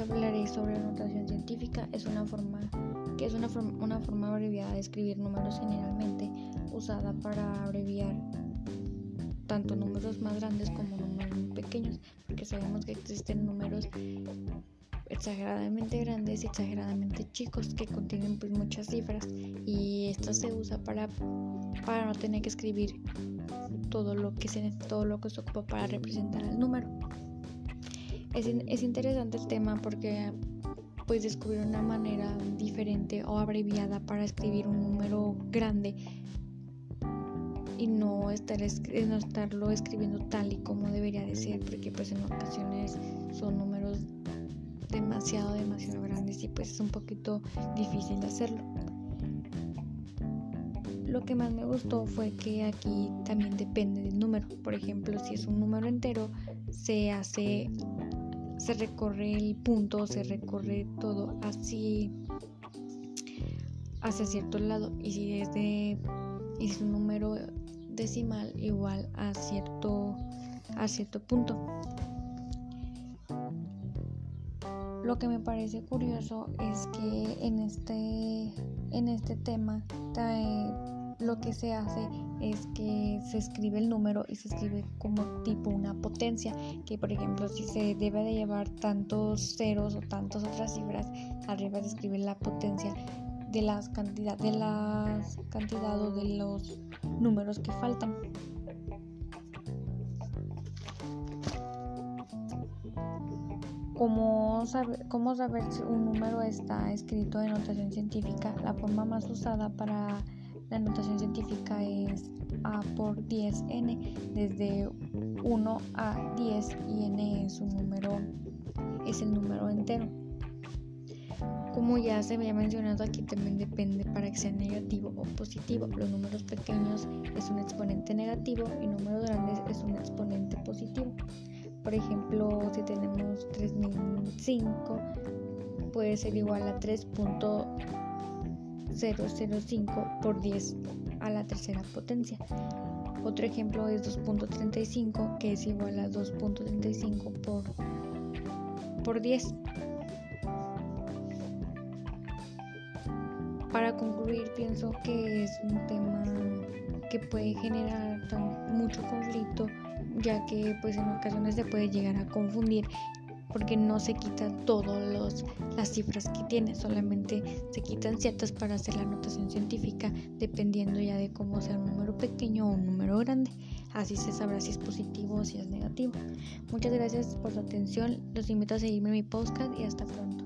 hablaré sobre la notación científica. Es una forma que es una, una forma abreviada de escribir números generalmente usada para abreviar tanto números más grandes como números pequeños, porque sabemos que existen números exageradamente grandes y exageradamente chicos que contienen pues muchas cifras y esto se usa para, para no tener que escribir todo lo que se todo lo que se ocupa para representar el número. Es, es interesante el tema porque pues descubrir una manera diferente o abreviada para escribir un número grande y no, estar no estarlo escribiendo tal y como debería de ser porque pues en ocasiones son números demasiado demasiado grandes y pues es un poquito difícil de hacerlo. Lo que más me gustó fue que aquí también depende del número. Por ejemplo si es un número entero se hace se recorre el punto se recorre todo así hacia cierto lado y si es de y un número decimal igual a cierto, a cierto punto. Lo que me parece curioso es que en este, en este tema lo que se hace es que se escribe el número y se escribe como tipo una potencia, que por ejemplo si se debe de llevar tantos ceros o tantas otras cifras, arriba se escribe la potencia de las cantidad de las cantidad o de los números que faltan. ¿Cómo saber, ¿Cómo saber si un número está escrito en notación científica? La forma más usada para la notación científica es A por 10n, desde 1 a 10 y n es un número, es el número entero. Como ya se había mencionado aquí también depende para que sea negativo o positivo. Los números pequeños es un exponente negativo y números grandes es un exponente positivo. Por ejemplo, si tenemos 3005 puede ser igual a 3.005 por 10 a la tercera potencia. Otro ejemplo es 2.35 que es igual a 2.35 por, por 10. Para concluir, pienso que es un tema que puede generar mucho conflicto, ya que pues en ocasiones se puede llegar a confundir porque no se quitan todas las cifras que tiene, solamente se quitan ciertas para hacer la anotación científica, dependiendo ya de cómo sea un número pequeño o un número grande. Así se sabrá si es positivo o si es negativo. Muchas gracias por su atención, los invito a seguirme en mi podcast y hasta pronto.